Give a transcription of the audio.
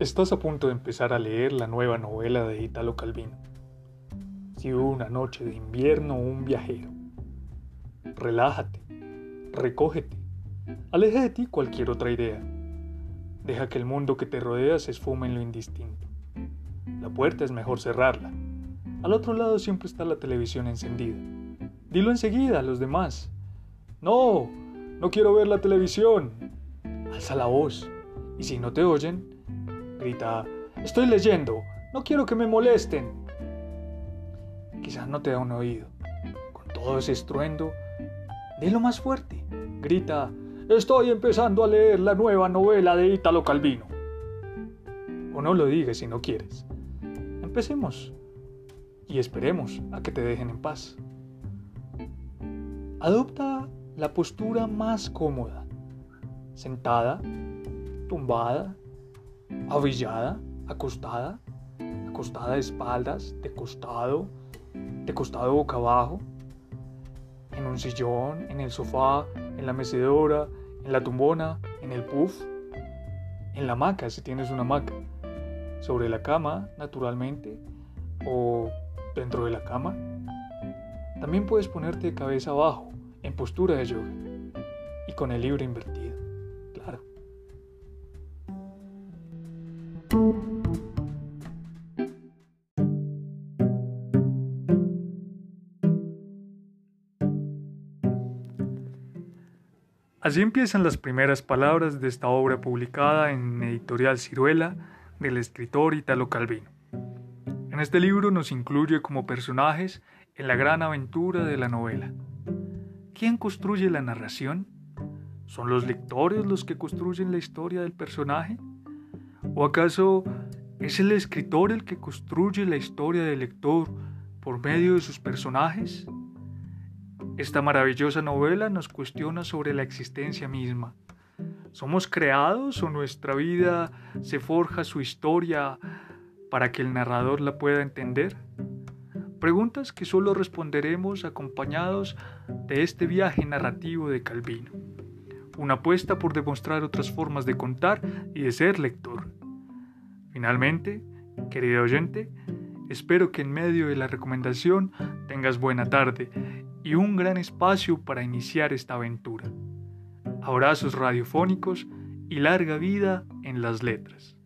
Estás a punto de empezar a leer la nueva novela de Italo Calvino. Si hubo una noche de invierno un viajero. Relájate, recógete, aleja de ti cualquier otra idea. Deja que el mundo que te rodea se esfume en lo indistinto. La puerta es mejor cerrarla. Al otro lado siempre está la televisión encendida. Dilo enseguida a los demás. No, no quiero ver la televisión. Alza la voz. Y si no te oyen, grita, estoy leyendo, no quiero que me molesten. Quizás no te da un oído. Con todo ese estruendo, dilo más fuerte. Grita, estoy empezando a leer la nueva novela de Ítalo Calvino. O no lo digas si no quieres. Empecemos y esperemos a que te dejen en paz. Adopta la postura más cómoda, sentada, tumbada, avillada, acostada, acostada de espaldas, de costado, de costado boca abajo, en un sillón, en el sofá, en la mecedora, en la tumbona, en el puff, en la hamaca si tienes una hamaca, sobre la cama, naturalmente, o dentro de la cama. También puedes ponerte de cabeza abajo, en postura de yoga, y con el libro invertido, Así empiezan las primeras palabras de esta obra publicada en Editorial Ciruela del escritor Italo Calvino. En este libro nos incluye como personajes en la gran aventura de la novela. ¿Quién construye la narración? ¿Son los lectores los que construyen la historia del personaje? ¿O acaso es el escritor el que construye la historia del lector por medio de sus personajes? Esta maravillosa novela nos cuestiona sobre la existencia misma. ¿Somos creados o nuestra vida se forja su historia para que el narrador la pueda entender? Preguntas que solo responderemos acompañados de este viaje narrativo de Calvino. Una apuesta por demostrar otras formas de contar y de ser lector. Finalmente, querido oyente, espero que en medio de la recomendación tengas buena tarde y un gran espacio para iniciar esta aventura. Abrazos radiofónicos y larga vida en las letras.